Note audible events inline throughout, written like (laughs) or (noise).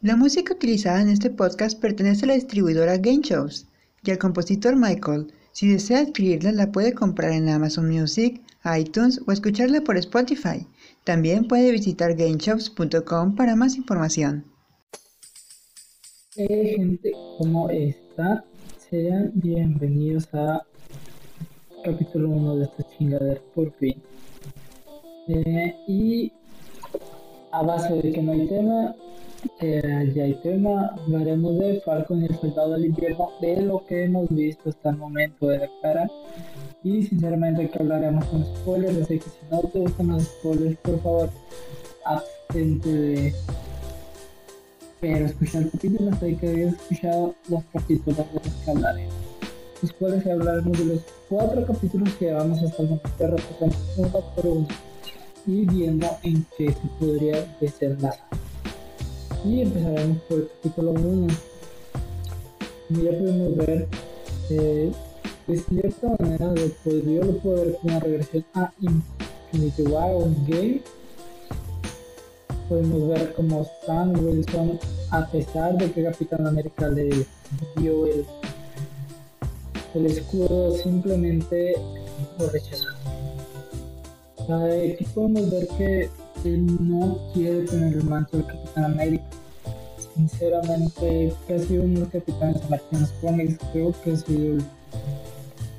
La música utilizada en este podcast pertenece a la distribuidora Game Shows y al compositor Michael. Si desea adquirirla, la puede comprar en Amazon Music, iTunes o escucharla por Spotify. También puede visitar gameshops.com para más información. Hey gente, ¿cómo están? Sean bienvenidos a capítulo 1 de esta chingadera por fin. Eh, y a base de que no hay tema, eh, ya hay tema, hablaremos de Falcon y el Soldado del Invierno, de lo que hemos visto hasta el momento de la cara. Y sinceramente que hablaremos con spoilers, así que si no te gustan los spoilers, por favor, abstente de pero escuchar capítulos hay que haber escuchado los capítulos de los que hablaremos. Los cuales hablaremos de los cuatro capítulos que vamos hasta el momento repasando uno por uno y viendo en qué se podría desenlazar. Y empezaremos por el capítulo 1. Ya podemos ver, eh, de cierta manera, lo yo lo puedo ver como una regresión a Infinity War Game. Podemos ver como Sam Wilson, a pesar de que Capitán América le dio el, el escudo, simplemente lo rechazó. Aquí podemos ver que no quiere tener el manto del Capitán América. Sinceramente, casi uno de los capitanes americanos cómics, creo que ha sido el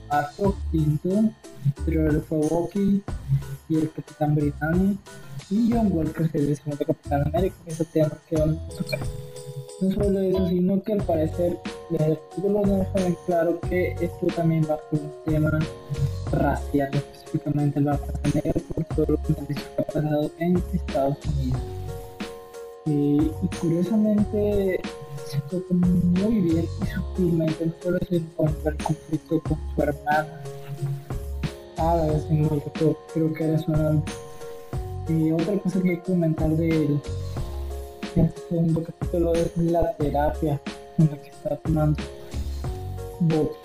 cuarto, quinto, pero fue Bucky y el Capitán Británico y John Walker, que es el segundo Capitán América, que es el tema que van a tocar. No solo eso, sino que al parecer el título nos dejan claro que esto también va por un tema racial, específicamente va a tener por todo lo que ha pasado en Estados Unidos. Y, curiosamente se toca muy bien y sutilmente, no solo se encuentra el conflicto con su hermana, a la vez en el creo que era su nombre. Y otra cosa que hay que comentar de él el segundo capítulo es la terapia en la que está tomando Bucky.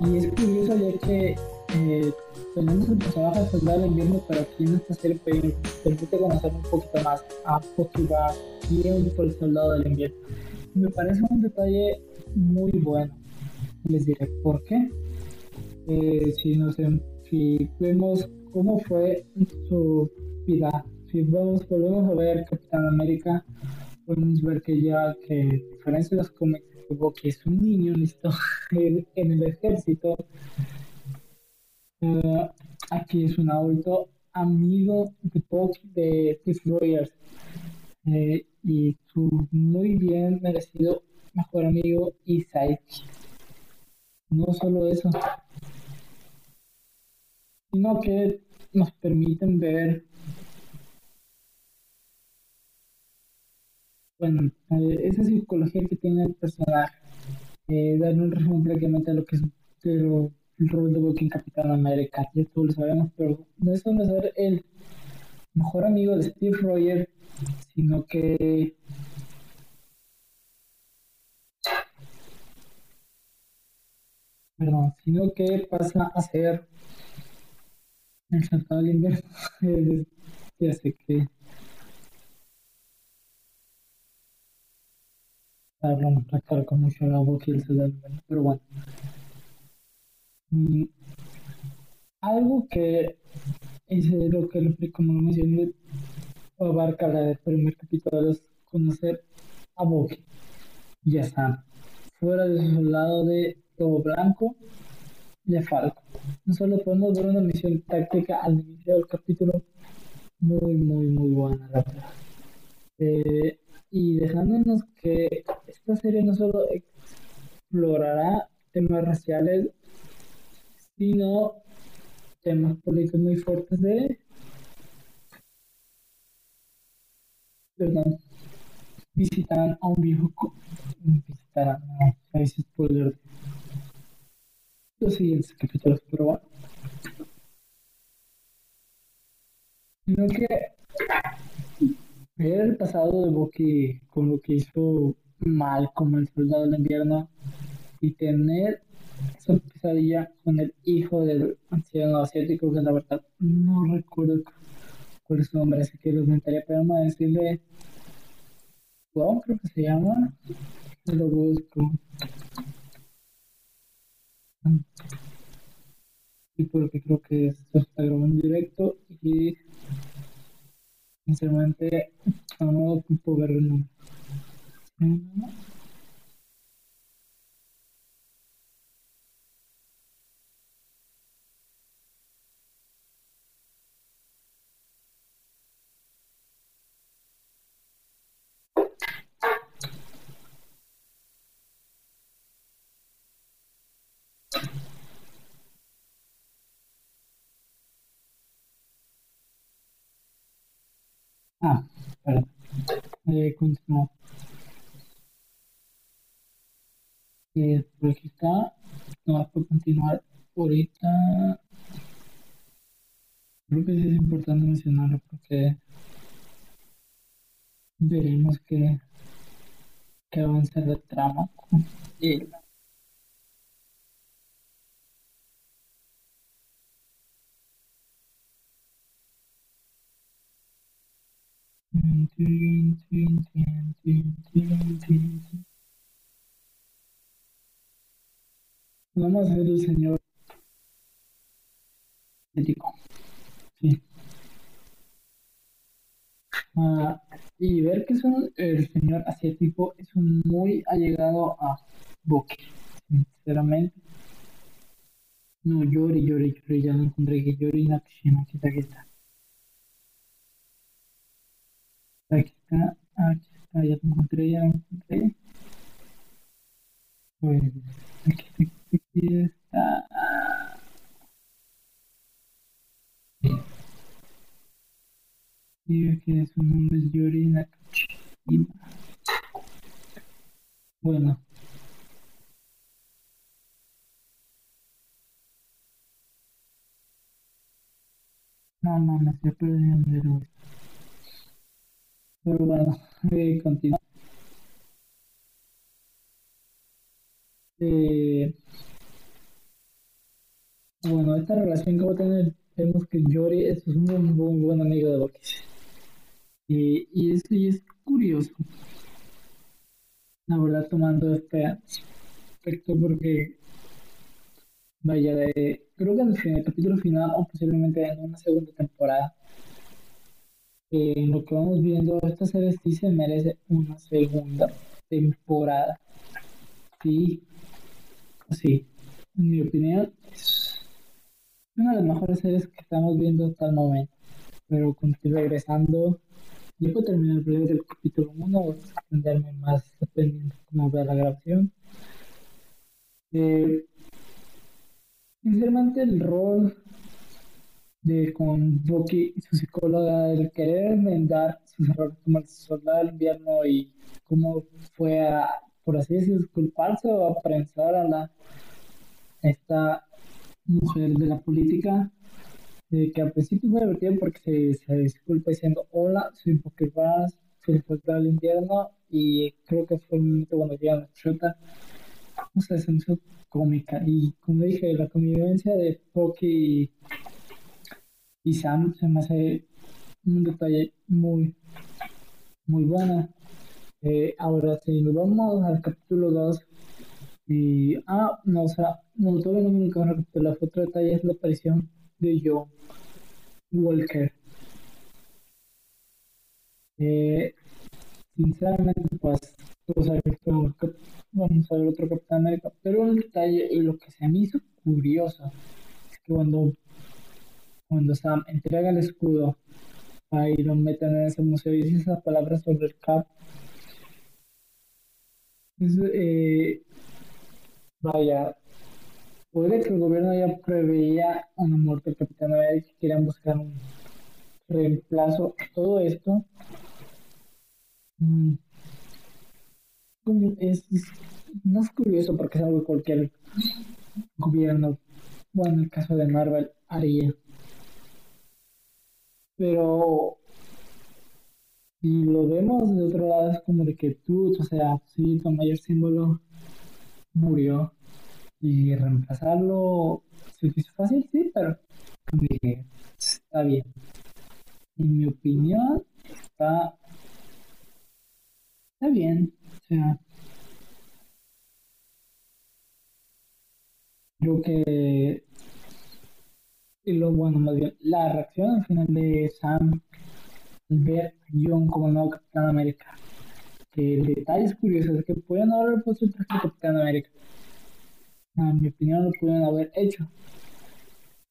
Y es curioso ya que eh, tenemos el personaje Soldado del Invierno, pero aquí en esta serie permite conocer un poquito más a Bucky va por el Soldado del Invierno. Me parece un detalle muy bueno. Les diré por qué. Eh, si, nos, si vemos cómo fue su vida si vamos, volvemos a ver Capitán América, podemos ver que ya que a diferencia de los cómics, que es un niño listo (laughs) en, el ejército, eh, aquí es un adulto amigo de Bucky de Chris Rogers. Eh, y su muy bien merecido mejor amigo y No solo eso, sino que nos permiten ver bueno, esa psicología que tiene el personaje, eh, dar un resumen prácticamente a lo que es el rol de Bucky en Capitán América, ya todos lo sabemos, pero no es solo ser el mejor amigo de Steve Rogers, sino que perdón, sino que pasa a ser el saltado del invierno, ya (laughs) sé que hablando claro con mucho la boca y el pero bueno. Mm, algo que es lo que como lo mencioné abarca la primer capítulo es conocer a Bucky. Ya está. Fuera de su lado de todo blanco de Falco. No solo podemos ver una misión táctica al inicio del capítulo muy muy muy buena la verdad. Eh, y dejándonos que esta serie no solo explorará temas raciales, sino temas políticos muy fuertes de... Perdón. Visitarán a un viejo... Visitarán, ahí se spoiler los siguientes capítulos, pero bueno. Sino que ver el pasado de Bucky con lo que hizo mal como el soldado del invierno y tener esa pesadilla con el hijo del anciano asiático que la verdad no recuerdo cuál es su nombre, así que lo intentaría pero no decirle Wow, creo que se llama. Lo busco. Y porque creo que esto está grabando en directo y sinceramente no ocupo verlo. Ah, perdón. Eh, continuo. Eh, por aquí está. No puedo continuar ahorita. Creo que es importante mencionarlo porque veremos que, que avanza la trama con él. Vamos a ver el señor. Sí. Ah, y ver que son, el señor asiático es un muy allegado a Boki, sinceramente. No, Yori, Yori, Yori, ya lo encontré, que Yori Nakashima, aquí está, aquí está. Aquí está, está, ya lo encontré, ya lo encontré. Pues, aquí, aquí, aquí que su nombre es Yori Nakashima. Bueno. No, no, me estoy perdiendo de nuevo. Pero bueno, eh, continúa. Eh, bueno, esta relación que va a tener, vemos que Yori es un muy, buen amigo de Boki. Y, y, es, y es curioso, la verdad, tomando este aspecto, porque, vaya, de, creo que en el, capítulo final, o posiblemente en una segunda temporada, eh, lo que vamos viendo, esta serie sí se merece una segunda temporada. Sí, sí, en mi opinión, es una de las mejores series que estamos viendo hasta el momento. Pero con regresando, yo puedo terminar el capítulo 1 o extenderme más dependiendo de cómo vea la grabación. Eh, sinceramente, el rol de con Bucky y su psicóloga, el querer enmendar sus errores como el soldado del invierno y cómo fue a, por así decirlo, disculparse o a prensar a la esta mujer de la política, eh, que al principio fue divertido porque se, se disculpa diciendo hola, soy Pokébas, soy el del invierno y creo que fue el momento cuando llega la chota, no sé, se me hizo cómica y como dije, la convivencia de Poki y, Sam se me hace un detalle muy, muy bueno. Eh, ahora, si vamos al capítulo 2, y, ah, no, o sea, no, todavía no me acabo de recapitular. Otro detalle es la aparición de John Walker. Eh, sinceramente, pues, vamos a ver otro, vamos a ver otro Capitán América. Pero un detalle, y lo que se me hizo curioso, es que cuando, cuando Sam entrega el escudo, ahí lo meten en ese museo y dice esas palabras sobre el Cap. Es, eh, vaya, puede que el gobierno ya preveía una muerte del Capitán América y querían buscar un reemplazo. Todo esto mm, como es, es- no curioso porque es algo que cualquier gobierno, bueno, en el caso de Marvel, haría. Pero si lo vemos de otro lado, es como de que tú, o sea, sí, tu mayor símbolo murió y reemplazarlo se hizo fácil, sí, pero dije, está bien. En mi opinión, está, está bien. O sea, creo que y lo bueno, más bien, la reacción al final de Sam al ver a John como nuevo Capitán América. Que el detalle es curioso, es que pueden haber puesto el traje de Capitán América. En mi opinión lo pueden haber hecho.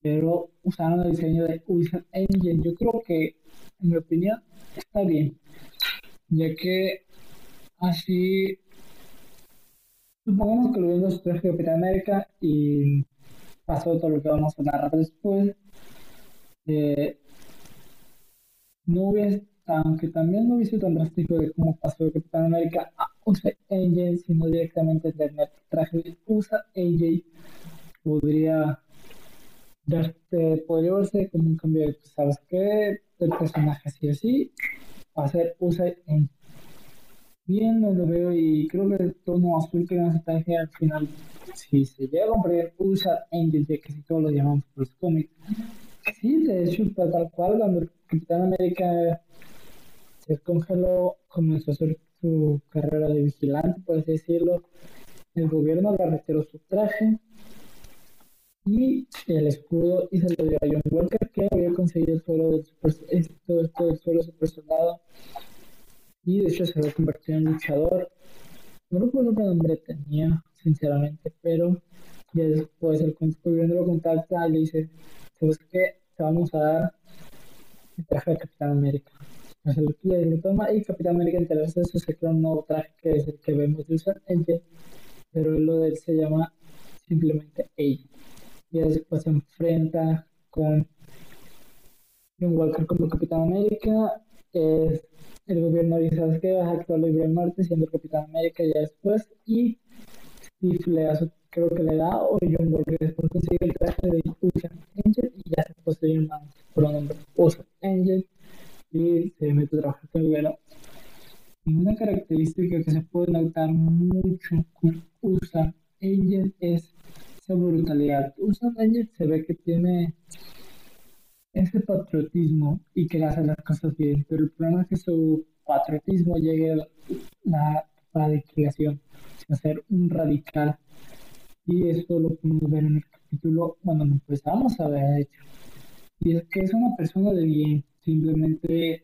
Pero usaron el diseño de Wizard Engine. Yo creo que, en mi opinión, está bien. Ya que así supongamos que lo vimos su traje de Capitán América y pasó todo lo que vamos a narrar después. Eh, no hubiese, aunque también no hubiese tan drástico de cómo pasó de Capitán América a USA AJ, sino directamente de el traje de USA AJ, podría darte, podría verse como un cambio de, pues, ¿sabes qué? El personaje así así, va a ser USA AJ. Bien, lo veo y creo que el tono azul que a traje al final si se llega a comprar USA Angel, ya que si todos lo llamamos por los cómics, sí, de hecho, tal cual, cuando Capitán América se congeló, comenzó a hacer su carrera de vigilante, por así decirlo, el gobierno le retiró su traje y el escudo y se lo dio a John Walker, que había conseguido el suelo del super, esto, del suelo super y de hecho se había convertido en luchador. No recuerdo qué nombre tenía, sinceramente, pero ya después el gobierno lo contacta y le dice, ¿sabes qué? Te vamos a dar el traje de Capitán América. El y Capitán América enterarse de eso se crea un nuevo traje que es el que vemos de usar pero lo de él se llama simplemente ella. Y después se enfrenta con John Walker como Capitán América. Es, el gobierno dice, ¿sabes qué? Vas a actuar libre en Marte siendo Capitán América ya después. Y y le da creo que le da o John Walker después consigue el traje de Usa Angel y ya se posee un pronombre Usa Angel y se mete a trabajar con y una característica que se puede notar mucho con Usa Angel es esa brutalidad. Usa Angel se ve que tiene ese patriotismo y que hace las cosas bien, pero el problema es que su patriotismo llegue a la radicalización a ser un radical. Y eso lo podemos ver en el capítulo cuando empezamos a ver, hecho. Y es que es una persona de bien, simplemente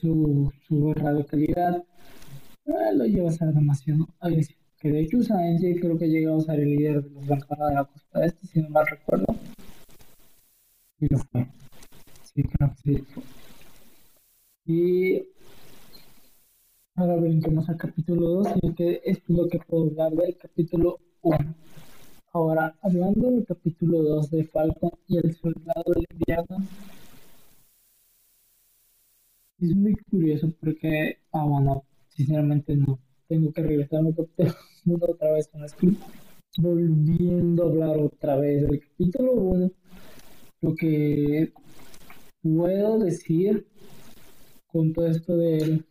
su, su radicalidad eh, lo lleva a ser demasiado agresivo. Que de hecho Sánchez creo que llegó a ser el líder de los Bancanos de la costa este, si no mal recuerdo. Y lo fue. Sí, creo que sí. Y Ahora brinquemos al capítulo 2 y que es lo que puedo hablar del capítulo 1. Ahora, hablando del capítulo 2 de Falcon y el soldado del invierno, es muy curioso porque, ah, bueno, sinceramente no. Tengo que regresar al capítulo 1 otra vez con script. Volviendo a hablar otra vez del capítulo 1, lo que puedo decir con todo esto de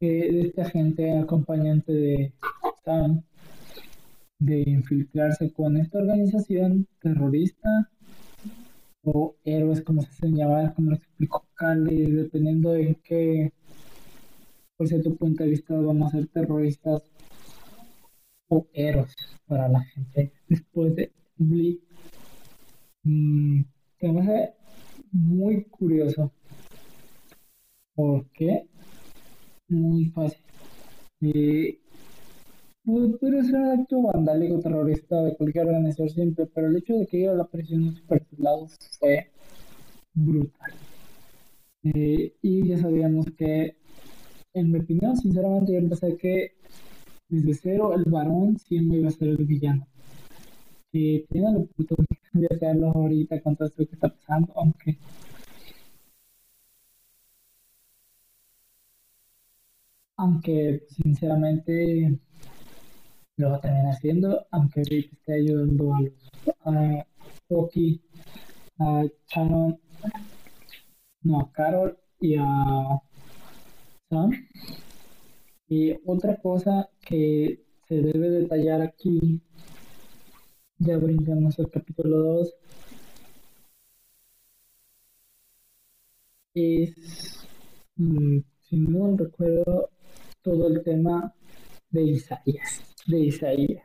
de esta gente acompañante de Sam de infiltrarse con esta organización terrorista o héroes como se llamar, como lo explicó Carly, dependiendo de qué, por cierto punto de vista, vamos a ser terroristas o héroes para la gente después de Bleak. Mm, me muy curioso. ¿Por qué? muy fácil. Eh, puede ser un acto vandálico terrorista de cualquier organización siempre, pero el hecho de que a la presión de super soldados fue brutal. Eh, y ya sabíamos que, en mi opinión, sinceramente, yo pensé que desde cero el varón siempre iba a ser el villano. Que tiene la oportunidad de hacerlo ahorita con todo esto que está pasando, aunque aunque sinceramente lo va terminar haciendo, aunque Rick esté ayudando a los a Shannon, no, a Carol y a Sam. Y otra cosa que se debe detallar aquí, ya brincamos al capítulo 2, es mm, si no recuerdo, todo el tema de Isaías, de Isaías.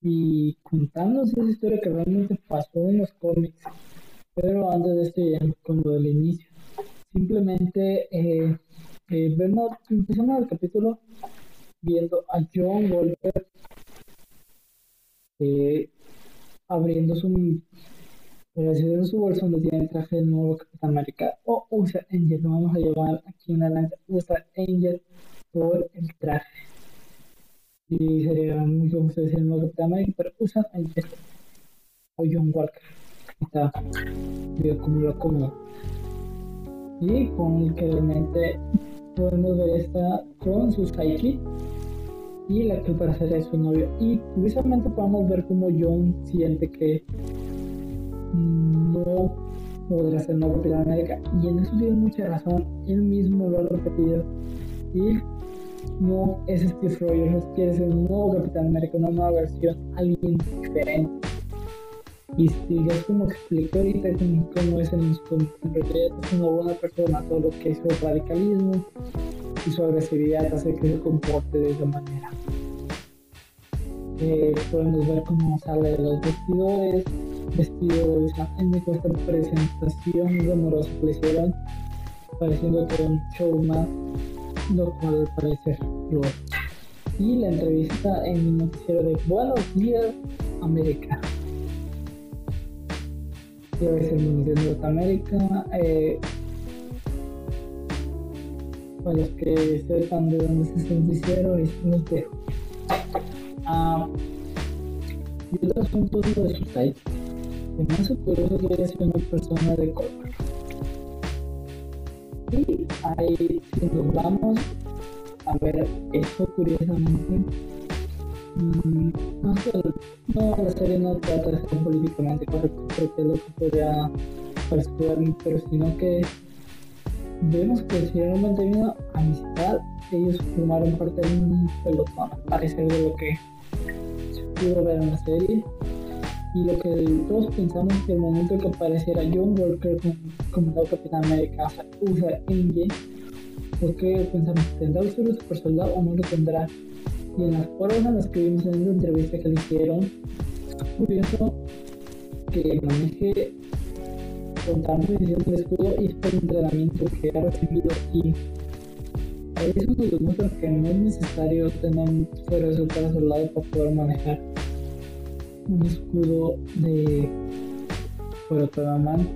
Y contándonos esa historia que realmente pasó en los cómics, pero antes de esto con lo del inicio. Simplemente eh, eh, vemos, empezamos el capítulo viendo a John Walker eh, abriendo su abriendo su bolsa donde tiene el traje del nuevo Capitán América o usa Angel, lo vamos a llevar aquí en adelante, usa Angel por el traje y sería muy dice el nuevo Capitán América, pero usa Angel o John Walker está como lo como y con el que realmente podemos ver esta con su psyche y la que para ser su novio. Y curiosamente podemos ver como John siente que no podrá ser nuevo Capitán América. Y en eso tiene mucha razón. Él mismo lo ha repetido. Y no es Steve Rogers, ser un nuevo Capitán América, una nueva versión, alguien diferente. Y si es como explico ahorita cómo es en, realidad es una buena persona, todo lo que es el radicalismo y su agresividad hace que se comporte de esa manera. Eh, podemos ver cómo sale de los vestidores, vestido de étnico, esta presentación rumorosa que le hicieron, pareciendo que un show más, lo cual parece lo Y la entrevista en el noticiero de Buenos Días, América es el de Norteamérica. Eh, para los que sepan de dónde es noticiero, es un dejo. Ah, y otro asunto de su site. El más curioso que es una persona de color. Y ahí, si nos vamos a ver eso curiosamente, Mm, no, no, la serie no trata de ser políticamente correcto, porque es lo que podría parecer pero sino que vemos que si realmente hay una amistad, ellos formaron parte de un pelotón, al parecer de lo que se pudo ver en la serie. Y lo que todos pensamos que el momento que apareciera John Walker como, como Capitán América usa Engine, porque pensamos, ¿tendrá el ser super soldado o no lo tendrá? y en las pruebas en las que vimos en esa entrevista que le hicieron, es curioso que maneje con tanta decisión del escudo y este entrenamiento que ha recibido y eso nos demuestra que no es necesario tener un para soldado para poder manejar un escudo de Protodamant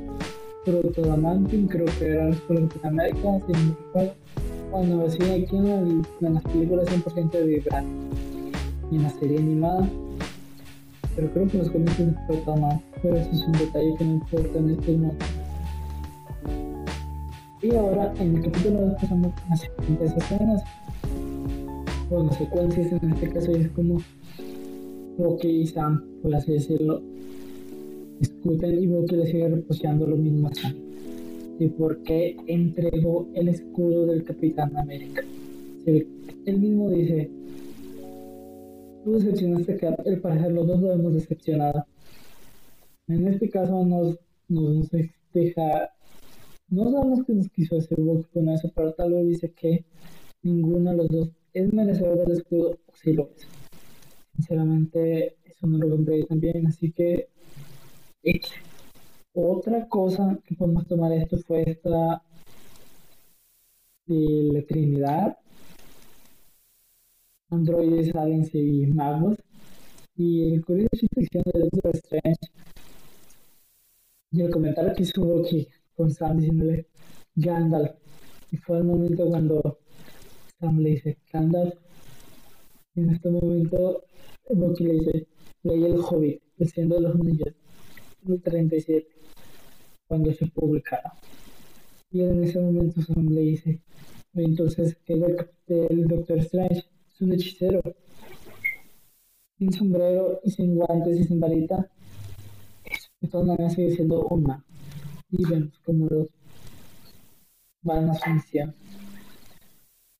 Protodamantine creo que era el escudo de América si no recuerdo bueno, sí, aquí en, las películas 100% de vibrar y en la serie animada. Pero creo que los no importa más. Pero eso es un detalle que no importa en este momento. Y ahora en el capítulo 2 pasamos a las siguientes escenas. Bueno, secuencias en este caso es como Bucky y Sam, por así decirlo, discuten y Bucky le sigue reposeando lo mismo a Sam de por qué entregó el escudo del Capitán América. él mismo dice, tú decepcionaste que el parecer los dos lo hemos decepcionado. En este caso nos, nos deja, no sabemos qué nos quiso hacer Bucky con eso, pero tal vez dice que ninguno de los dos es merecedor del escudo si lo es. Sinceramente, eso no lo compré también, así que... Otra cosa que podemos tomar esto fue esta de la Trinidad, androides, aliens y magos. Y el curioso ficción de Doctor Strange y el comentario que hizo Bucky con Sam diciéndole Gandalf. Y fue el momento cuando Sam le dice Gandalf. En este momento Bucky le dice, leí el Hobbit, el de los Niños, el 37 cuando se publicara. Y en ese momento Sam le dice, entonces el, el Doctor Strange es un hechicero, sin sombrero y sin guantes y sin varita, de todas maneras sigue siendo una. Y vemos como los van a su.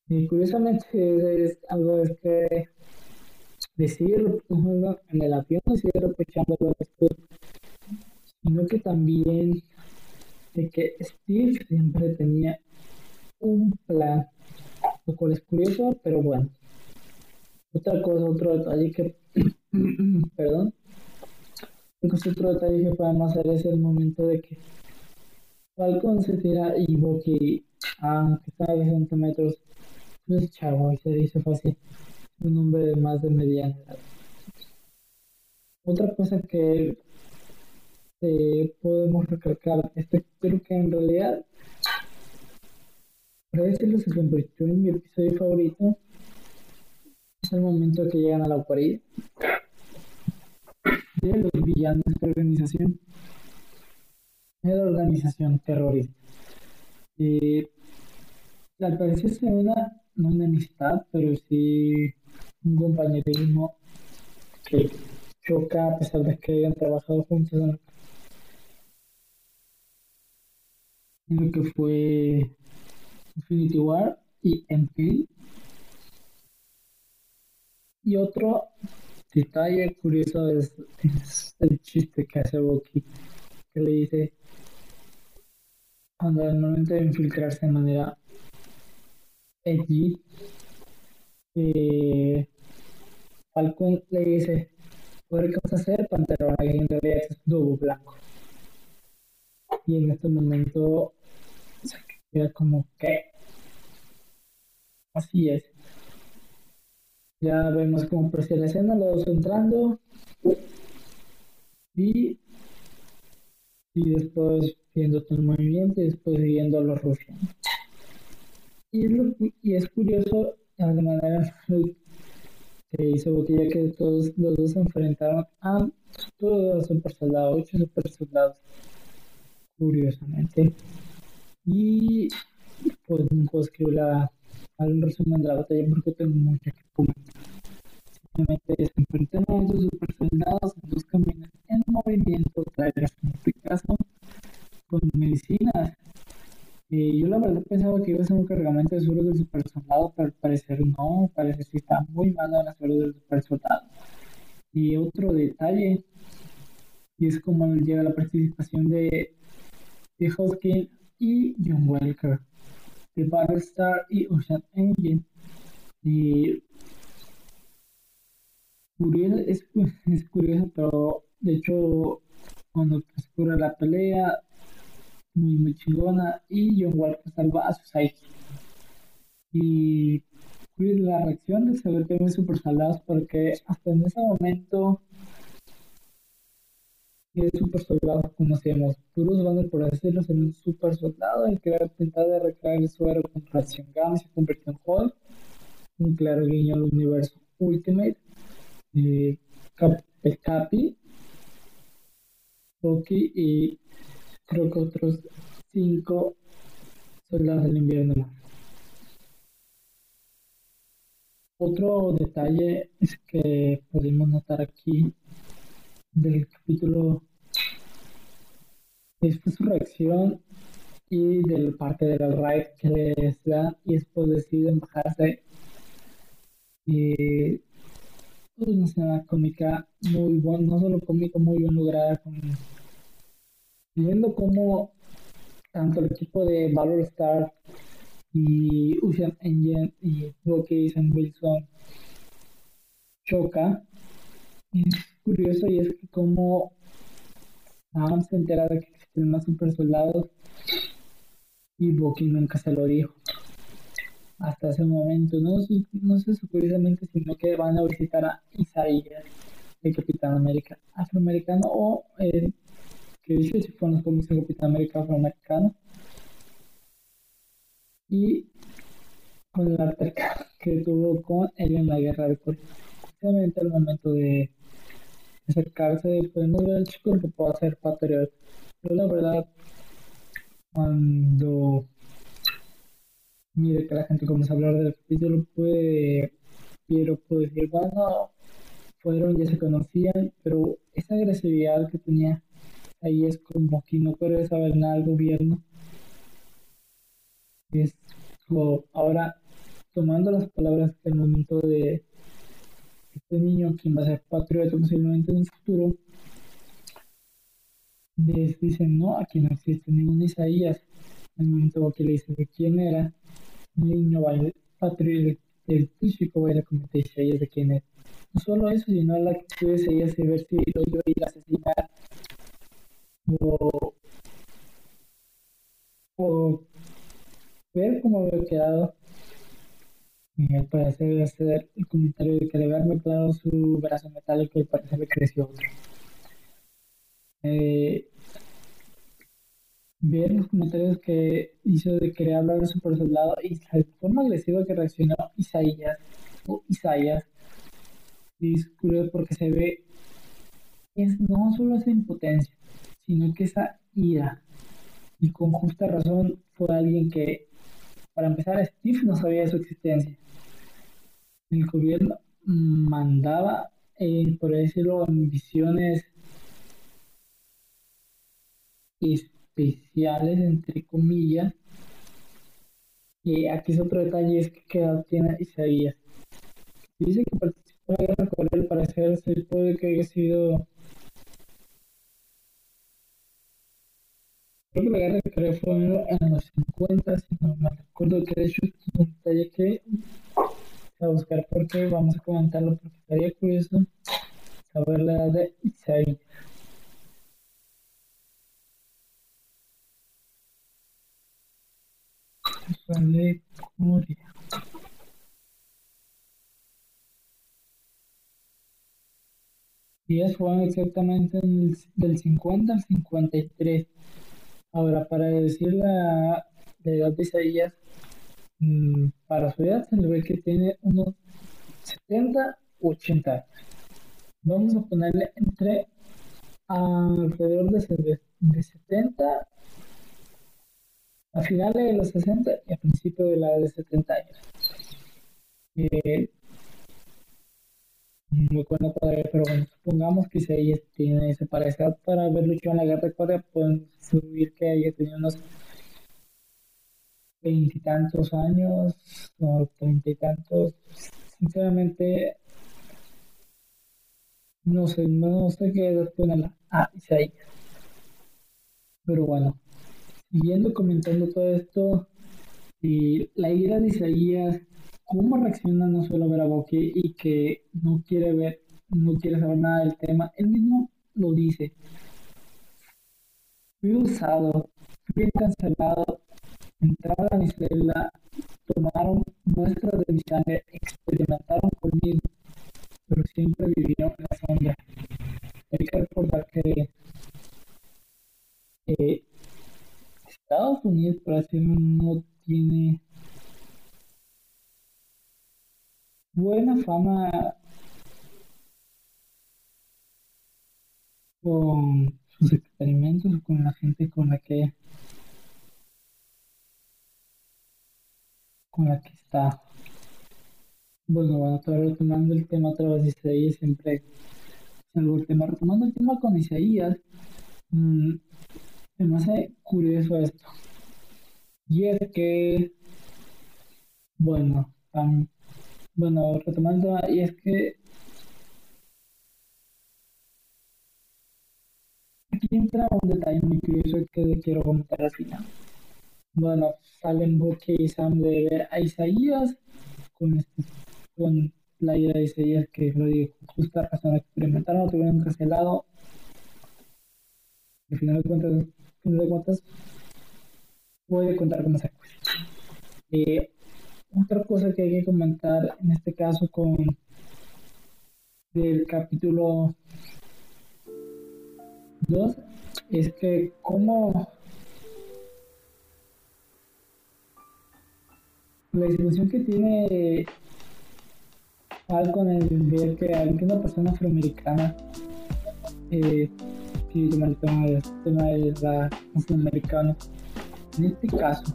Y curiosamente es algo es que decir en el avión sigue reprochando los escudos, sino que también de que Steve siempre tenía un plan, lo cual es curioso, pero bueno. Otra cosa, otro detalle que, (clears throat) perdón, otro detalle que podemos hacer es el momento de que Falcon se tira y Bucky, aunque está a 60 metros, pues chavo, y se dice fácil, un hombre de más de mediana edad. Otra cosa que podemos recalcar, este creo que en realidad, para decirlo, se convirtió en mi episodio favorito. Es el momento que llegan a la guarida de los villanos de esta organización, de la organización terrorista. Eh, al parecer se una, no una amistad, pero sí un compañerismo que choca a pesar de que hayan trabajado juntos en lo que fue Infinity War y Endgame. Y otro detalle curioso es, el chiste que hace Bucky, que le dice cuando al momento de infiltrarse de manera edgy, eh, Falcon le dice, ¿qué vas a hacer? Pantera y en realidad es dúo blanco. Y en este momento se como que así es. Ya vemos cómo procede la escena, los dos entrando y, y después viendo todo el movimiento y después viendo a los rufianos. Y, y es curioso la manera que hizo Boquilla que todos los dos se enfrentaron a todos los super soldados, ocho super soldados, curiosamente. Y pues no puedo escribir la, un resumen de la batalla porque tengo mucho que comentar. Simplemente se enfrentaron a dos super soldados dos caminos en movimiento, trailers como Picasso, con medicinas yo la verdad pensaba que iba a ser un cargamento de suero del super soldado, pero al parecer no, parece que está muy malo la suero del super soldado. Y otro detalle, y es como llega la participación de, de Hoskin y John Welker, de Battlestar y Ocean Engine. Y curioso, es, (laughs) es curioso, pero de hecho, cuando transcurre la pelea, muy, muy chingona y John Walker salva a su Psyche. Y la reacción de saber que hay super soldados porque hasta en ese momento ¿qué super soldados conocemos? Puros van por decirlo en un super soldado el que va a intentar de recrear el suero con Ración Gamma se convirtió en Hulk un claro guiño al universo Ultimate eh, Cap el Capi Loki y creo que otros cinco soldados del invierno más. Otro detalle es que podemos notar aquí del capítulo es su reacción y del parte del raid que les da y después deciden bajarse y pues, una escena cómica muy buena, no solo cómica, muy bien lograda con viendo cómo tanto el equipo de Valor Star y Ocean Engine y Bucky y Wilson choca, es curioso y es que como Sam se entera de que existen más super soldados y Bucky nunca se lo dijo hasta ese momento. No, no sé curiosamente si no que van a visitar a Isaías, el Capitán América afroamericano o el que dice si fue como el Capitán América afroamericano. Y con el ataque que tuvo con él en la guerra de Corea. Justamente al momento de acercarse, podemos ver al chico que puede hacer patriot. Pero la verdad, cuando mire que la gente comienza a hablar del capítulo, puede, pero puede decir, bueno, fueron, ya se conocían, pero esa agresividad que tenía ahí es como que no puede saber nada del gobierno. Es como ahora tomando las palabras que el momento de este niño, quien va a ser patriota posiblemente en el futuro, les dicen no, aquí no existe ningún Isaías. En el momento que le dice de quién era, un niño baile, el físico baila como te ella de quién es. No solo eso, sino la actitud de ella de ver si lo iba a ir a asesinar o, o ver cómo había quedado. Y al hacer el comentario de que le había mezclado su brazo metálico y al parecer le creció otro. Eh, ver los comentarios que hizo de querer hablar su lado y la forma agresiva que reaccionó Isaías o Isaías es curioso porque se ve es no solo esa impotencia sino que esa ira y con justa razón fue alguien que para empezar Steve no sabía de su existencia el gobierno mandaba eh, por decirlo en visiones especiales, entre comillas. Y aquí es otro detalle, es que qué edad tiene Isaías. Dice que participó en la con él, parecer se que haya sido... Creo que la guerra de Corea fue en los 50, si no me acuerdo que de hecho es un detalle que a buscar porque vamos a comentarlo porque estaría curioso saber la edad de Isaías. de Corea. Días fueron exactamente del 50 al 53. Ahora, para decir la, edad de Isaías, mm, para su edad se le ve que tiene unos 70 80 años. Vamos a ponerle entre alrededor de, de 70 a finales de los 60 y a principios de la de 70 años. Eh, muy bueno pero bueno, supongamos que si ella tiene, se parece para haber luchado en la guerra de Corea, pueden subir que ella tenía unos veintitantos años o treinta y tantos. Sinceramente, no sé, no sé qué edad ponerla. Ah, ahí. Pero bueno, siguiendo comentando todo esto, y la ira de Isaías, cómo reacciona no solo ver a Boque y que no quiere ver, no quiere saber nada del tema, él mismo lo dice. Fui usado, fui cancelado, entraron a mi celda, tomaron muestras de mi sangre, experimentaron conmigo, pero siempre vivieron en la sombra. Hay que recordar que eh, Estados Unidos, por así no tiene buena fama con sus experimentos, con la gente con la que con la que está. Bueno, bueno, retomando el tema otra vez Isaías, siempre salvo el tema, retomando el tema con Isaías, mmm, me hace curioso esto. Y es que, bueno, bueno, retomando, y es que aquí entra un detalle muy curioso que quiero comentar al final. Bueno, salen Bucky y Sam de ver a Isaías con, este, con la idea de Isaías que lo dijo, justa razón experimentaron, tuvieron cancelado. Al final de cuentas, de cuentas puede contar con esa eh, otra cosa que hay que comentar en este caso con del capítulo 2 es que como la situación que tiene algo en el ver que alguien una persona afroamericana eh, y el tema, el tema de la americano. En este caso,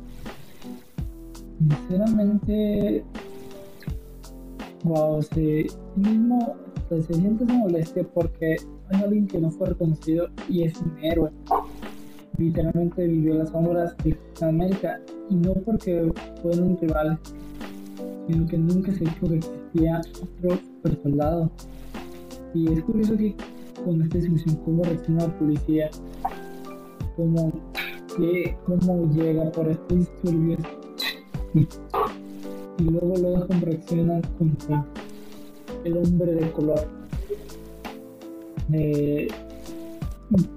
sinceramente, wow, se, mismo se siente esa molestia porque hay alguien que no fue reconocido y es un héroe. Literalmente vivió las sombras de América y no porque fueron rivales, sino que nunca se dijo que existía otro soldado. Y es curioso que con esta discusión, cómo reacciona la policía, cómo, cómo llega por estos disturbios y luego luego reacciona contra el hombre de color. De,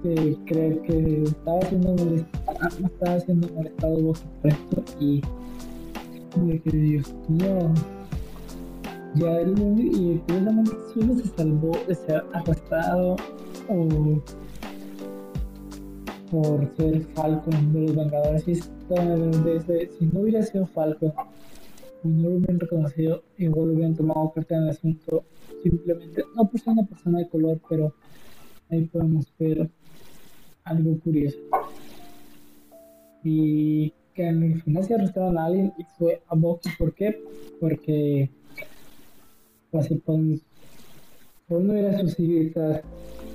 de creer que estaba siendo molestado, estaba siendo molestado por esto y de que Dios mío ya él y curiosamente solo se salvó de ser arrestado o por ser Falcon de los Vengadores desde, si no hubiera sido Falcon no lo hubieran reconocido igual hubieran tomado carta en el asunto simplemente no por ser una persona de color pero ahí podemos ver algo curioso y que en el final se arrestaron a alguien y fue a Bucky ¿por qué? porque pues, por una de sus citas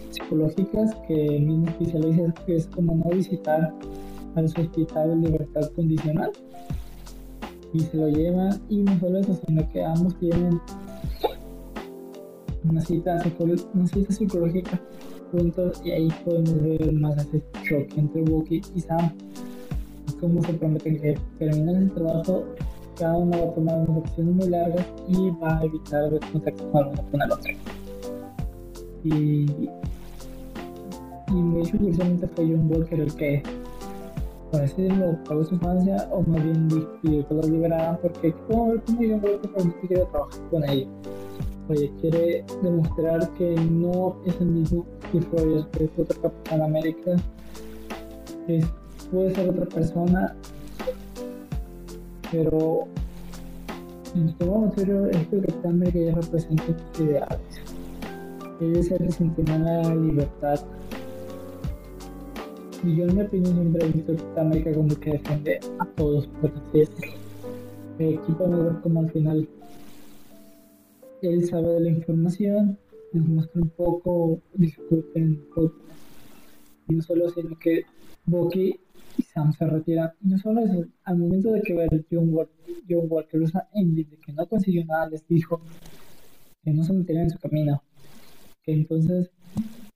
psicológicas que el mismo especialista que es como no visitar a su hospital de libertad condicional y se lo lleva y no solo eso sino que ambos tienen una cita, una cita psicológica juntos y ahí podemos ver más ese choque entre Bucky y Sam cómo se prometen que terminan el trabajo cada uno va a tomar unas decisiones muy largas y va a evitar ver contacto con con el otro. Y, y de hecho, curiosamente fue John Walker el que, por así decirlo, pagó su infancia o más bien pidió que lo liberaran porque como, como John Walker realmente quiere trabajar con ellos. Oye, quiere demostrar que no es el mismo Steve Rogers, que es otro Capitán América, que puede ser otra persona pero en todo serio, este Capitán América ya representa sus ideales. Ellos se resentirán la libertad. Y yo en mi opinión siempre he visto Capitán América como que defiende a todos, por así decirlo. Aquí podemos ver como al final él sabe de la información, les muestra un poco, discuten poco. Y no solo, sino que Bucky y Sam se retira. Y no solo eso, al momento de que ver John Walker, John Walker usa Envy, de que no consiguió nada, les dijo que no se meterían en su camino. Que entonces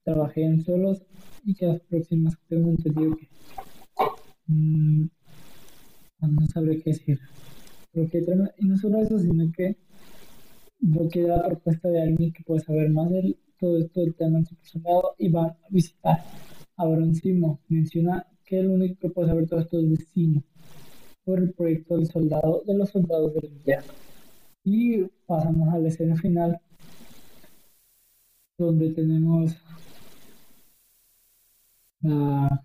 trabajen solos y que las próximas tengo entendido que mmm, no sabré qué decir. y no solo eso, sino que que da la propuesta de alguien que puede saber más de todo esto del tema personado y va a visitar a Simo. Menciona que el único que puede saber todo esto es vecino por el proyecto del soldado de los soldados del invierno. Y pasamos a la escena final donde tenemos a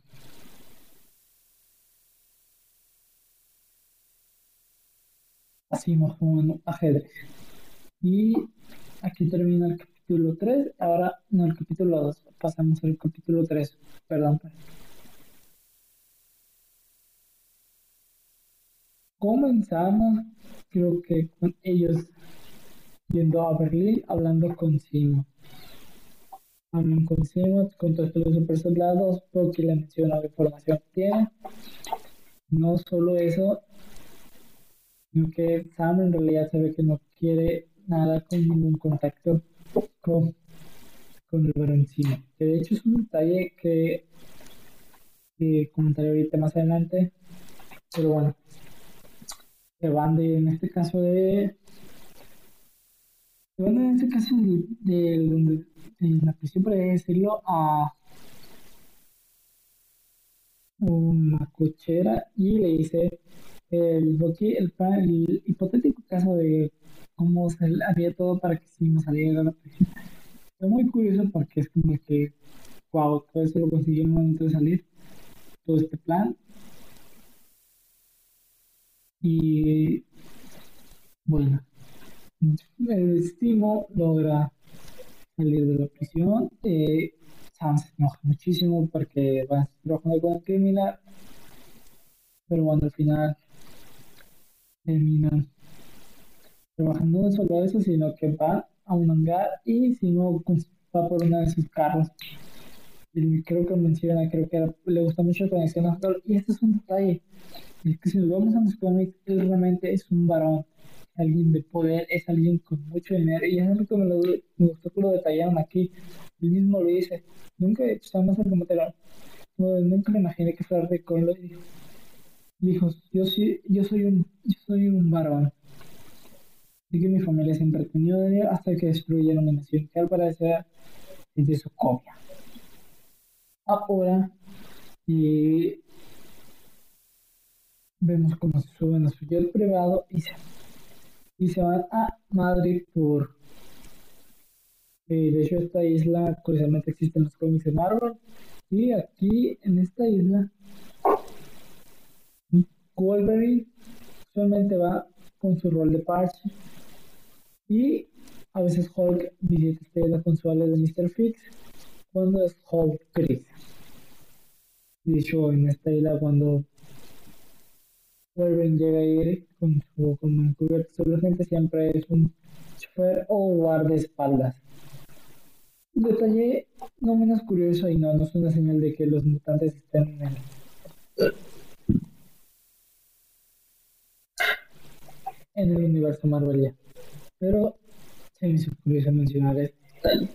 Así jugando ajedrez. Y aquí termina el capítulo 3. Ahora, no, el capítulo 2. Pasamos al capítulo 3. Perdón. comenzamos, creo que con ellos yendo a Berlín, hablando con Simo. Hablan con Simo, con todos los super soldados, porque le menciona la información que tiene. No solo eso, sino que Sam en realidad se ve que no quiere nada con ningún contacto con, con el varón Simo. Que de hecho es un detalle que comentaré ahorita más adelante. Pero bueno, se van de, en este caso de, se van en este caso de, de, la prisión, por decirlo, a una cochera y le dice el, el, el hipotético caso de cómo se haría todo para que sí no saliera la prisión. Es muy curioso porque es como que, wow, todo eso lo consiguió en un momento de salir, todo este plan, y bueno, el estimo logra salir de la prisión. Eh, Sam se enoja muchísimo porque va trabajando con el criminal. Pero bueno, al final terminan trabajando no solo eso, sino que va a un hangar y si no va por uno de sus carros. Y creo que menciona, creo que le gusta mucho la conexión Y este es un detalle es que si nos vamos a los cómics, él realmente es un varón, alguien de poder, es alguien con mucho dinero, y es algo que me, lo, gustó que lo detallaron aquí. Él mismo lo dice, nunca, estamos en como no, nunca me imaginé que fuera rico, lo dijo. dijo, yo sí, yo soy un, yo soy un varón. Así que mi familia siempre ha tenido él hasta que destruyeron mi nación, que al parecer es de su copia. Ahora, y vemos cómo se suben a su jet privado y se, y se van a Madrid por... Eh, de hecho, esta isla, curiosamente, existen los cómics de Marvel. Y aquí, en esta isla, Wolverine solamente va con su rol de parche. Y a veces Hulk visita esta isla con su de Mr. Fix cuando es Hulk gris. De hecho, en esta isla, cuando Wolverine llega a ir con su con encubierto sobre siempre es un chofer o guardaespaldas. Detalle no menos curioso y no, no es una señal de que los mutantes estén en el, en el universo Marvel ya. Pero se me hizo curioso mencionar detalle.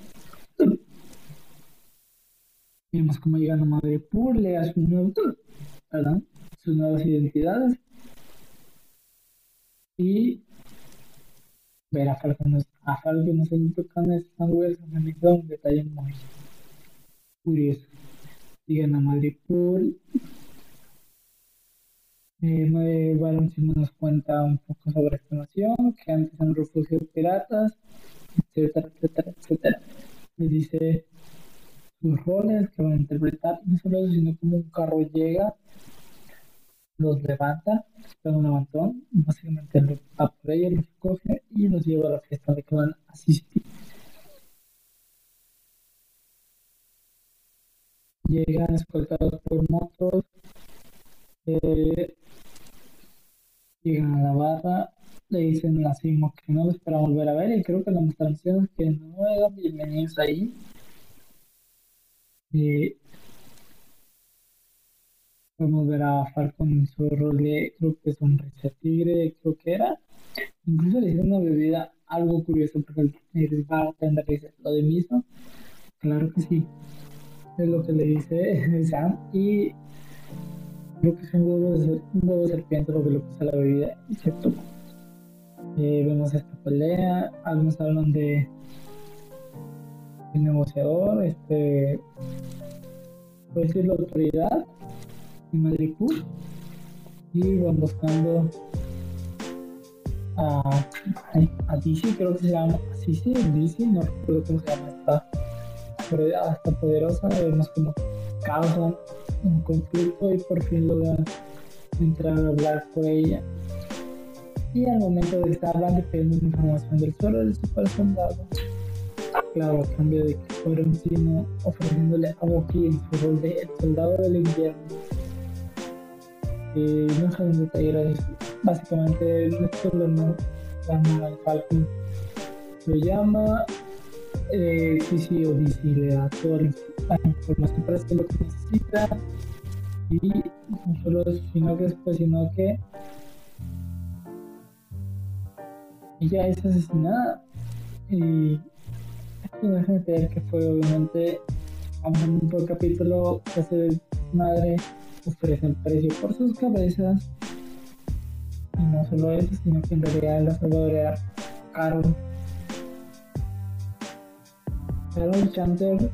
Vemos cómo llegan a Madrid por a sus, nuevos, sus nuevas identidades y ver a Falcon, a Falcon no se le tocan Stan Wilson me hizo un detalle muy curioso. Llegan a Madrid Pool. Eh, Baron nos cuenta un poco sobre esta nación, que antes eran refugios de piratas, etcétera, etcétera, etcétera. Les dice sus roles que van a interpretar, no solo eso, sino como un carro llega los levanta, en un levantón, básicamente los va los coge y los lleva a la fiesta de que van a asistir. Llegan escoltados por motos, eh, llegan a la barra, le dicen así que no lo esperan volver a ver y creo que la mostración es que no eran bienvenidos ahí. Eh, Podemos ver a Falcon en su rol de, creo que sonrisa tigre, creo que era. Incluso le hicieron una bebida algo curioso porque el bartender dice lo de mismo. Claro que sí. Es lo que le dice (laughs) Sam. Y creo que es un huevo de, un huevo serpiente lo que le puso a la bebida y. Eh, vemos esta pelea. Algunos hablan de el negociador, este puede decir la autoridad en Madrid y van buscando a, a DC, creo que se llama, sí, sí, DC, no recuerdo cómo se llama esta, hasta poderosa, vemos como causan un conflicto y por fin logran entrar a hablar con ella. Y al momento de estar hablando pidiendo información del suelo del super soldado, claro, a cambio de que fueron sino ofreciéndole a en su rol de el soldado del invierno eh, no saben detallar básicamente esto lo llama al Falcon. Lo llama eh, sí o DC le da toda la información para hacer lo que necesita. Y no solo eso sino que después sino que ella es asesinada. Y esto deja de que fue obviamente un por capítulo que hace madre ofrece el precio por sus cabezas. Y no solo eso, sino que en realidad la salvadora Carol. Carol Chandler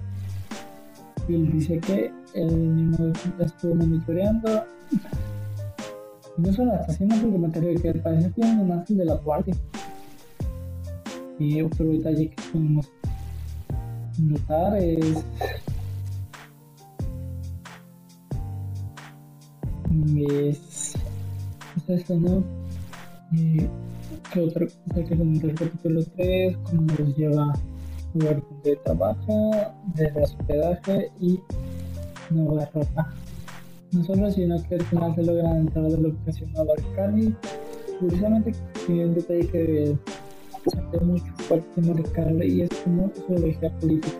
él dice que el mismo la estuvo monitoreando. Y no solo está haciendo un comentario de que al parecer tiene un de la guardia. Y otro detalle que podemos notar es es, es eso, ¿no? Y ¿Qué otra cosa que comentar el capítulo 3? Cómo los lleva al lugar donde trabaja, del hospedaje y nueva ropa. No solo, sino que al final se logran entrar de la ubicación a Barcani. Curiosamente, tiene un detalle que se mucho en marcarle y es como su política.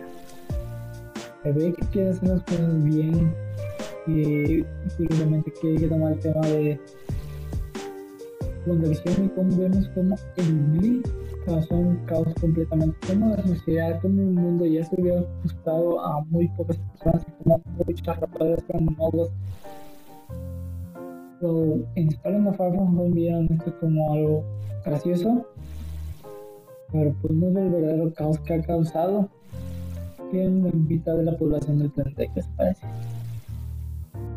Se ve que quiere hacer las cosas bien, y curiosamente que tomar el tema de WandaVision y como vemos como el Blink causó un caos completamente como la sociedad, como el mundo ya se hubiera ajustado a muy pocas personas y como muchas rapadas con modos en Spider-Man Far From vieron esto como algo gracioso, pero podemos ver el verdadero caos que ha causado que en la mitad de la población del planeta que se parece.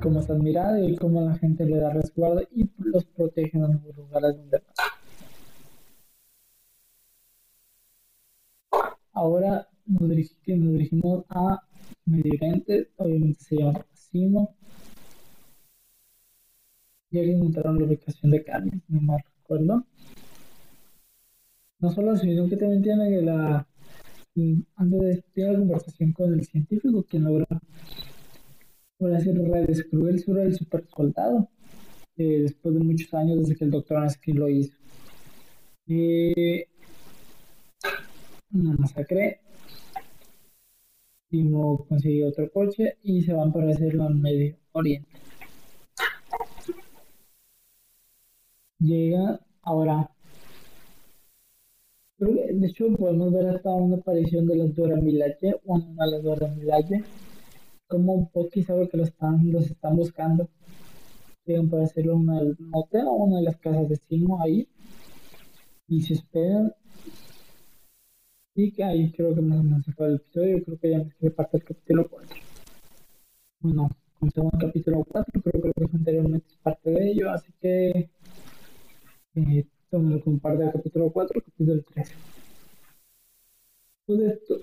Cómo está admirada y cómo la gente le da resguardo y los protege en los lugares donde pasa. Ahora nos, dirigimos a Medio obviamente se llama Simo. Ya que encontraron la ubicación de Cali, no me recuerdo. No solo sino que también tiene la antes de la conversación con el científico quien logra por así redescubrir el super soldado eh, después de muchos años desde que el doctor Anakin lo hizo. Eh, una masacre. Timo consigue otro coche y se van para hacerlo al Medio Oriente. Llega ahora. De hecho, podemos ver hasta una aparición de las Dora Milaje, una de las Dora Milaje, como Poki sabe que los están, los están buscando. Llegan para hacerlo una del motel o una de las casas de Simo ahí. Y se esperan y que ahí creo que más o el episodio. Creo que ya me escribe parte del capítulo 4. Bueno, comenzamos el capítulo 4. Creo que lo que anteriormente es parte de ello. Así que eh, tómalo como parte del capítulo 4, capítulo 3. Pues esto.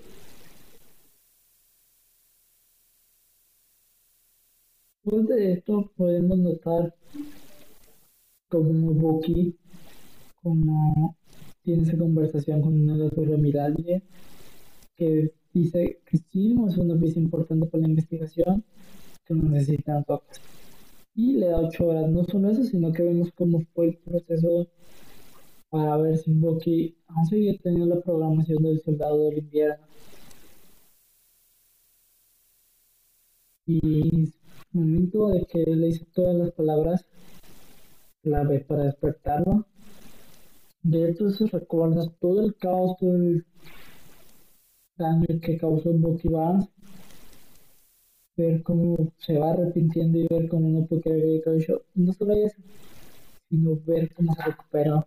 Después de esto podemos notar como Bucky, como tiene esa conversación con una doctora Miralde que dice que sí es una pieza importante para la investigación, que necesitan toques. Y le da ocho horas, no solo eso, sino que vemos cómo fue el proceso para ver si Bucky aún seguía teniendo la programación del soldado del invierno. Y momento de que le dice todas las palabras clave para despertarlo, de esto se recuerda todo el caos, todo el daño que causó Bucky Barnes. Ver cómo se va arrepintiendo y ver cómo no puede creer que. No solo eso, sino ver cómo se recupera.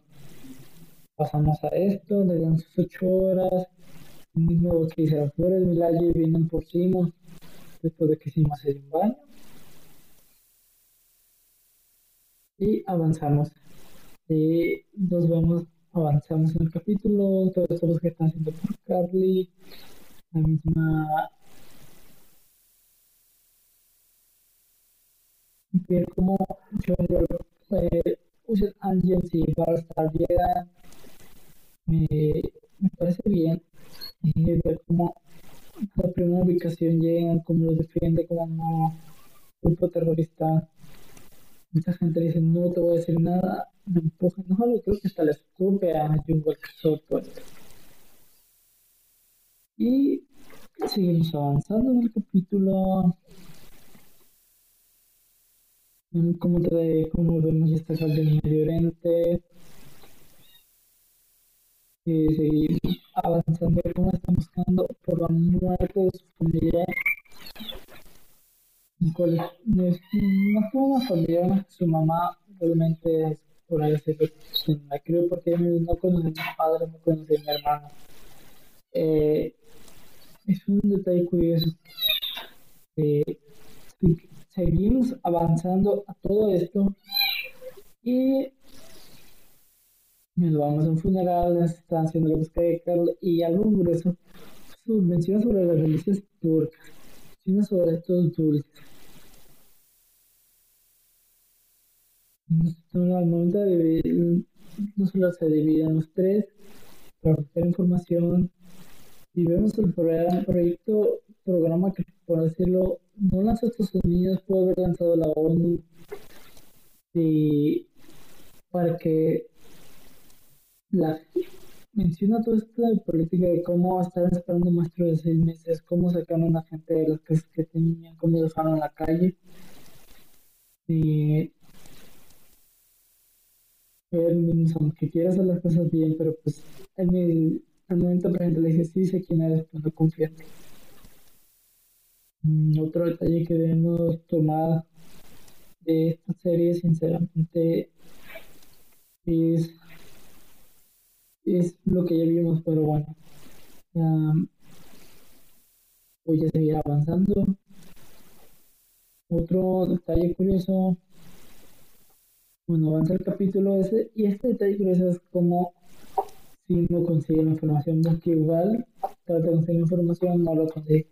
Pasamos a esto, le dan sus ocho horas. El mismo Bucky se las flores y vienen por cima después de que hicimos el baño. Y avanzamos. Y nos vemos, avanzamos en el capítulo, todos los que están haciendo por Carly, la misma ver cómo John eh, usa Angels y estar llegan me, me parece bien. Y ver cómo la primera ubicación llegan, cómo los defiende como un grupo terrorista mucha gente dice no te voy a decir nada me empuja, no lo creo que hasta le escupe a Walker Soto. Y seguimos avanzando en el capítulo. Como, te, como vemos esta sal del Medio Oriente. Y seguimos avanzando. Como están buscando por la muerte de su familia. Es, no fue una familia, su mamá realmente es por ahí se la creo porque no conoce a mi padre, no conoce a mi hermano. Eh, es un detalle curioso. Eh, seguimos avanzando a todo esto y nos vamos a un funeral, están haciendo la búsqueda de Carlos y algo grueso menciona sobre las delicias turcas, sobre estos dulces. al momento de dividir, no solo se dividen los tres para buscar información y vemos el proyecto, programa que por decirlo, no lanzó Estados Unidos, puede haber lanzado la ONU y para que la menciona todo esto de política de cómo estaban esperando maestro de seis meses, cómo sacaron a gente de las casas que tenían, cómo dejaron la calle. Y él aunque quiera hacer las cosas bien, pero pues en al momento presente le dice sí sé quién eres, pues no confía mm, otro detalle que debemos tomar de esta serie, sinceramente, es, es lo que ya vimos, pero bueno. voy a seguir avanzando. Otro detalle curioso, bueno, avanza el capítulo ese, y este detalle curioso es como si no consigue la información, porque igual trata de conseguir información, no lo consigue.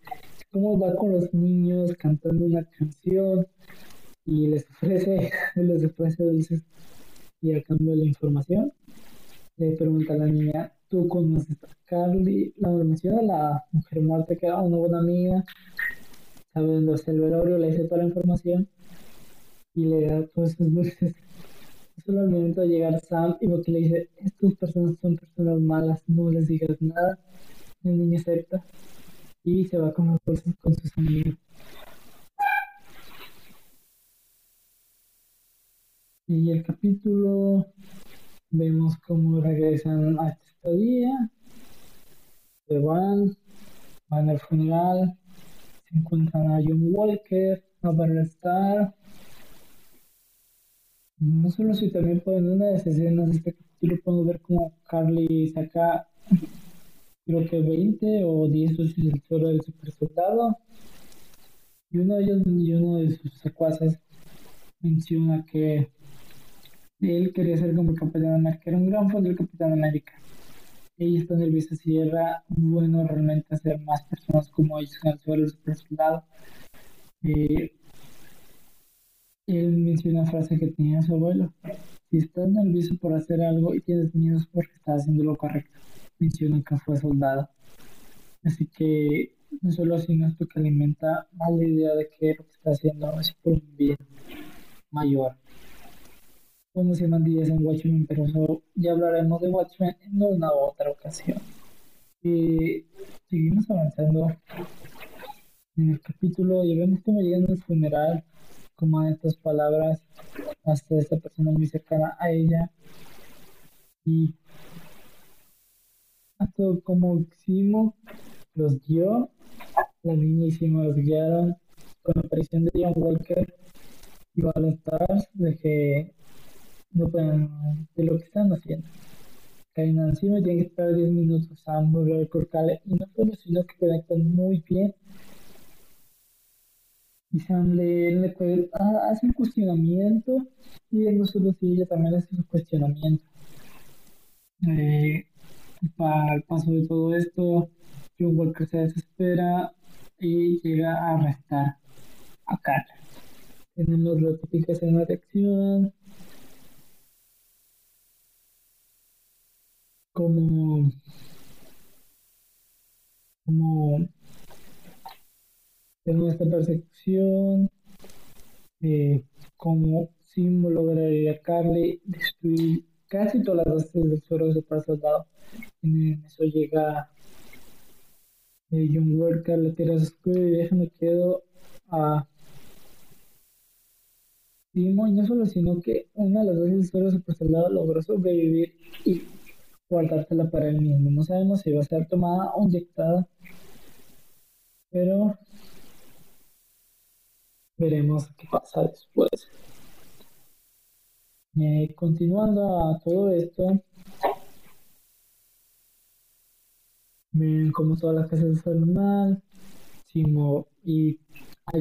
Cómo va con los niños cantando una canción y les ofrece, (laughs) les ofrece dulces y a cambio de la información le pregunta a la niña, ¿tú conoces a Carly? La menciona la mujer muerta que era una buena amiga, está el velorio, le dice toda la información y le da todos esos dulces. Solo al momento de llegar Sam y que le dice, estas personas son personas malas, no les digas nada. El niño acepta y se va con los dulces con sus amigos. Y el capítulo vemos cómo regresan a este día, se van, van al funeral, se encuentran a John Walker, a Star. No solo si también pueden una de esas escenas de este capítulo podemos ver cómo Carly saca creo que 20 o 10 el suelo del super soldado y uno de ellos y uno de sus secuaces menciona que él quería ser como el Capitán América, era un gran fan del Capitán América. Ella está nerviosa si era bueno realmente hacer más personas como ellos en el suelo super soldado. Eh, él menciona una frase que tenía su abuelo. Si estás nervioso por hacer algo y tienes miedo es porque estás haciendo lo correcto. Menciona que fue soldado. Así que no solo así no esto que alimenta más la idea de que lo que está haciendo es por un bien mayor llaman días en Watchmen, pero ya hablaremos de Watchmen en una otra ocasión. Y seguimos avanzando en el capítulo y vemos cómo llegan al funeral, como estas palabras hasta esta persona muy cercana a ella y hasta como Simo los guió, la niña y los guiaron con la aparición de John Walker y Stars de que no pueden de lo que están haciendo. Caen encima y tienen que esperar 10 minutos a mover el y no solo sino que conectan muy bien. Y Sam le, le ah, hace un cuestionamiento y no solo si ella también hace su cuestionamiento. Eh, para el paso de todo esto, John Walker se desespera y llega a arrestar a Carl. Tenemos la típica escena de acción, como, como tengo esta percepción, como símbolo de a Carly destruir casi todas las bases del suelo de super soldado. En eso llega eh, John Walker, tira su escudo y deja me quedo a Timo, y no solo, sino que una de las bases del suelo super soldado logró sobrevivir y guardártela para él mismo. No sabemos si va a ser tomada o inyectada, pero veremos qué pasa después. Eh, continuando a todo esto, ven como todas las casas son mal, Simo y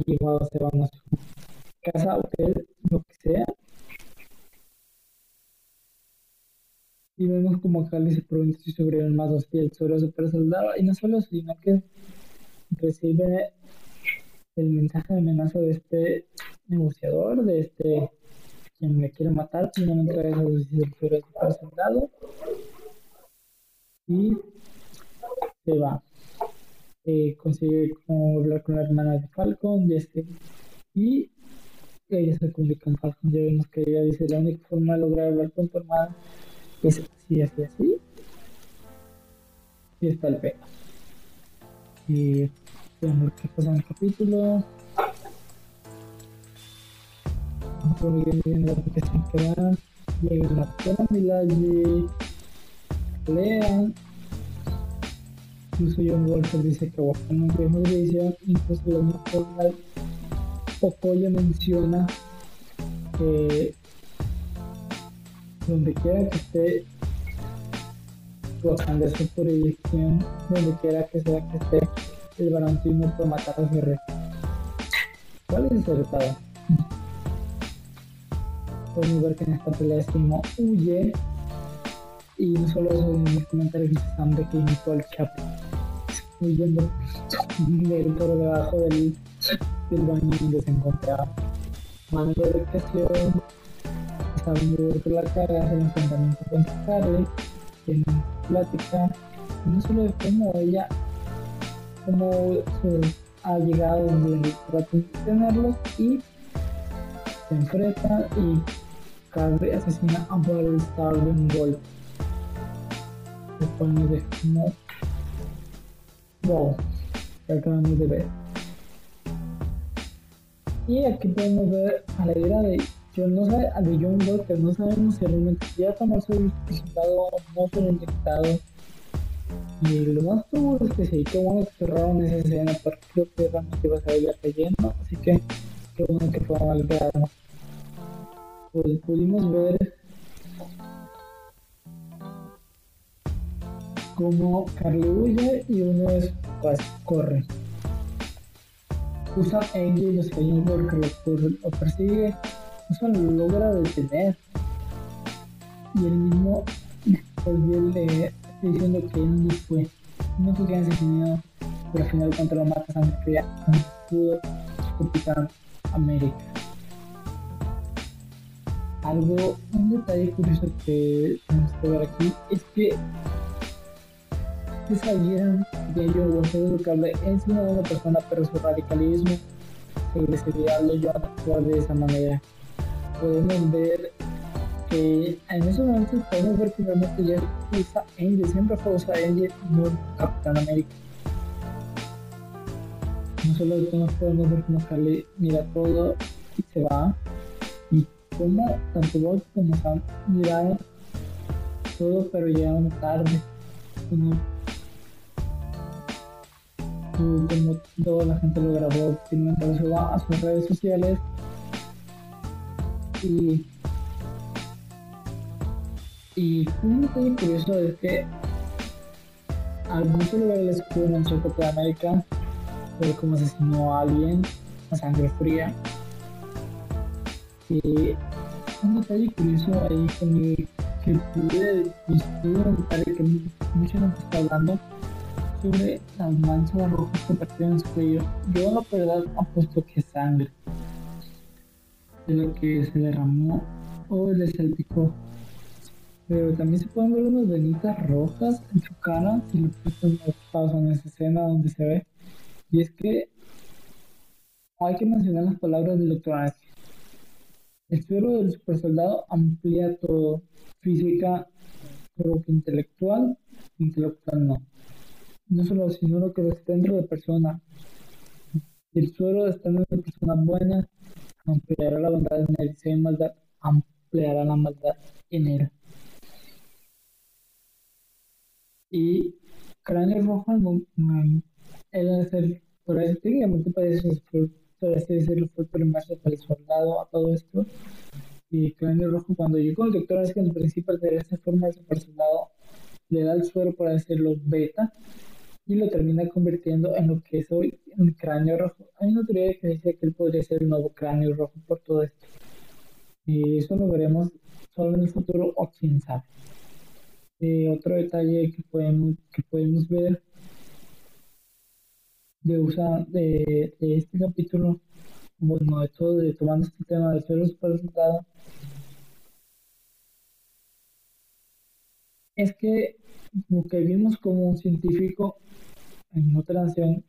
llevado se van a su casa, hotel, lo que sea, y vemos como Cali se pregunta si sobre el más hostil sobre super soldado y no solo sino que recibe el mensaje de amenaza de este negociador de este quien le quiere matar finalmente a el super soldado. Y se va. Eh, consigue hablar con la hermana de Falcon y este y ella se comunica con Falcon ya vemos que ella dice la única forma de lograr hablar con tu hermana es así, así, así. Y está el pega. Y veamos qué pasa en el capítulo. Bien, bien la aplicación que dan. Llegan a la Milagre. Lean. Incluso John Walker dice que Waka no es edición. Incluso la misma Okoye menciona que donde quiera que esté Wakanda su proyección, donde quiera que sea que esté el barantismo por matar a Guerrero. ¿Cuál es el resultado? Podemos ver que en esta pelea Simo huye y no solo eso, en el comentario dice Sam de que imitó al Chapo huyendo por debajo del, del baño donde se encontraba. Mano de educación, está viendo por la cara, el enfrentamiento con Scarlett, tienen plática, no solo de cómo ella, cómo ha llegado donde trata de tenerlos y se enfrenta y Carly asesina a Battlestar de un golpe. Lo cual nos deja como wow, acabamos de ver. Y aquí podemos ver a la idea de John, no sabe, de John Walker, no sabemos si realmente ya tomó su resultado, no lo inyectado. Y lo más seguro es que sí, qué bueno que cerraron esa escena, porque creo que realmente iba a salir cayendo, así que qué bueno que fue mal Pues pudimos ver como Carly huye y uno es pues corre. Usa Angie y los porque lo, lo persigue, eso lo logra detener. Y el mismo pues le está diciendo que él no fue, no fue quien asesinó, pero al final contra lo mata sangre fría, pudo Capitán América. Algo, un detalle curioso que tenemos que ver aquí es que sabían que yo Gonzalo Ducable es una buena persona, pero su radicalismo sería lo yo actuar de esa manera. Podemos ver que en esos momentos podemos ver que realmente ya usa Angel, siempre fue usa Angel, no Capitán América. No solo podemos ver cómo Carly mira todo y se va, y como tanto vos como Sam miraron todo, pero llegaron tarde. Como toda la gente lo grabó, finalmente se va a sus redes sociales y y un detalle curioso es que al no solo ver el escudo en Choco de América, ver cómo asesinó a alguien a sangre fría. Y un detalle curioso ahí que, que pude, notar que mucha gente está hablando sobre las manchas rojas que partieron su cuello. Yo la verdad apuesto que sangre de lo que se derramó o le salpicó. Pero también se pueden ver unas venitas rojas en su cara, si lo pausa en esa escena donde se ve. Y es que hay que mencionar las palabras del doctor El suero del super soldado amplía todo, física, pero que intelectual, intelectual no no solo sino lo que está dentro de persona. el suelo está en una persona buena, ampliará la bondad en él. Si maldad, ampliará la maldad en él. Y cráneo rojo, él es el, por eso técnicamente parece por así decirlo, fue el primer el soldado a todo esto. Y cráneo rojo, cuando llegó el doctor, que en principio de esa forma super soldado le da el suero, por decirlo, beta, y lo termina convirtiendo en lo que es hoy un cráneo rojo. Hay una teoría que dice que él podría ser el nuevo cráneo rojo por todo esto. Y eso lo veremos solo en el futuro o quién sabe. Otro detalle que podemos, que podemos ver de, usa, de, este capítulo, bueno, de todo, de tomando este tema de suelos para resultado, es que lo que vimos como un científico en otra nación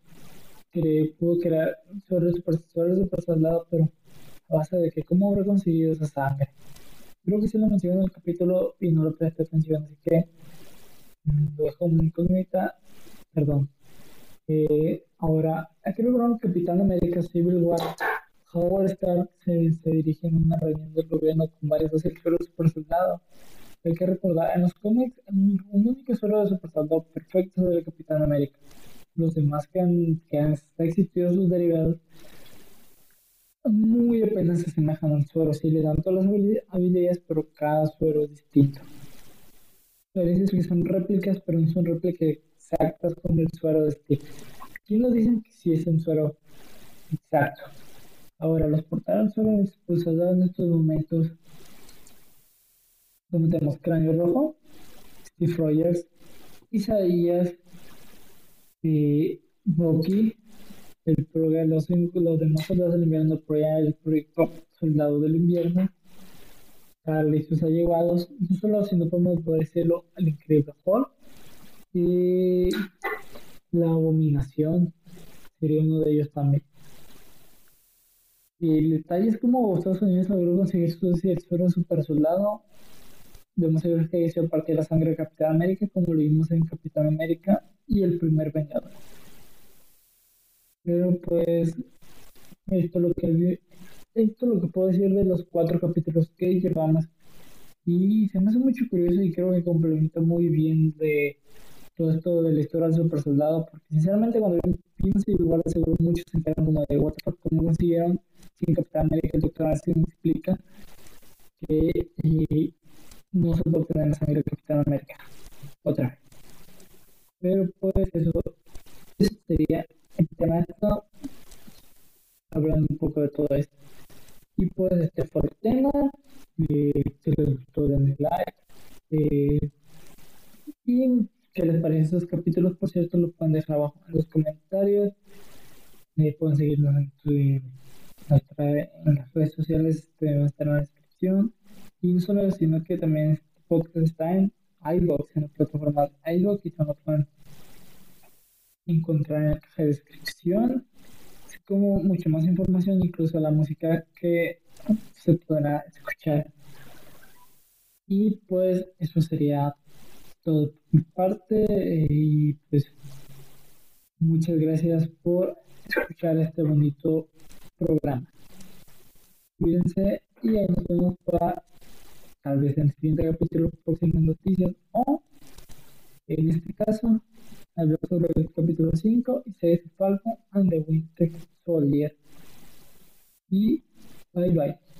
que pudo crear sobre supersesores de soldado, pero a base de que cómo habrá conseguido esa sangre. Creo que sí lo mencioné en el capítulo y no lo presté atención, así que mm, lo dejo como incógnita. Perdón. Eh, ahora, aquí lograron Capitán América Civil War. Howard Stark se, se dirige en una reunión del gobierno con varios asesores super soldados hay que recordar, en los cómics, un único solo de super soldado perfecto es el Capitán América. Los demás que han, que han existido sus derivados muy apenas se asemejan al suero, sí le dan todas las habilidades, pero cada suero es distinto. La es que son réplicas, pero no son réplicas exactas con el suero de Steve. Aquí nos dicen que sí es un suero exacto. Ahora, los portales suero expulsados en estos momentos, donde tenemos Cráneo Rojo, Steve Rogers, Isaías, eh, Bucky, el los, los demás soldados del invierno, el proyecto Soldado del Invierno, Carly y sus allegados, no solo sino puede decirlo, el increíble Hulk y la abominación sería uno de ellos también. Y el detalle es como Estados Unidos logró conseguir su suero super soldado. Debemos saber que hizo parte de la sangre de Capitán América, como lo vimos en Capitán América y el primer Vengador. Pero pues, esto es lo que esto lo que puedo decir de los cuatro capítulos que llevamos. Y se me hace mucho curioso y creo que complementa muy bien de todo esto de la historia del super soldado, porque sinceramente cuando vimos igual seguro muchos se quedaron como de what cómo consiguieron sin Capitán América, el doctor Aston explica que eh, no obtener la sangre Capitán América. Otra. Pero pues eso, sería el tema de esto, hablando un poco de todo esto. Y pues este fue el tema. Eh, si les gustó, denle like. Eh, y qué les parecen esos capítulos, por cierto, lo pueden dejar abajo en los comentarios. Eh, pueden seguirnos en, en las redes sociales, este, va a estar en la descripción. Y no solo sino que también este podcast está en iBox, en la plataforma iBox, y también lo pueden encontrar en la caja de descripción como mucha más información, incluso la música que se podrá escuchar. Y pues eso sería todo por mi parte y pues muchas gracias por escuchar este bonito programa. Cuídense y ahí nos vemos para tal vez en el siguiente capítulo próximas noticias o en este caso hablar sobre el capítulo 5 y se Falcon and the Winter Soldier. Y bye bye.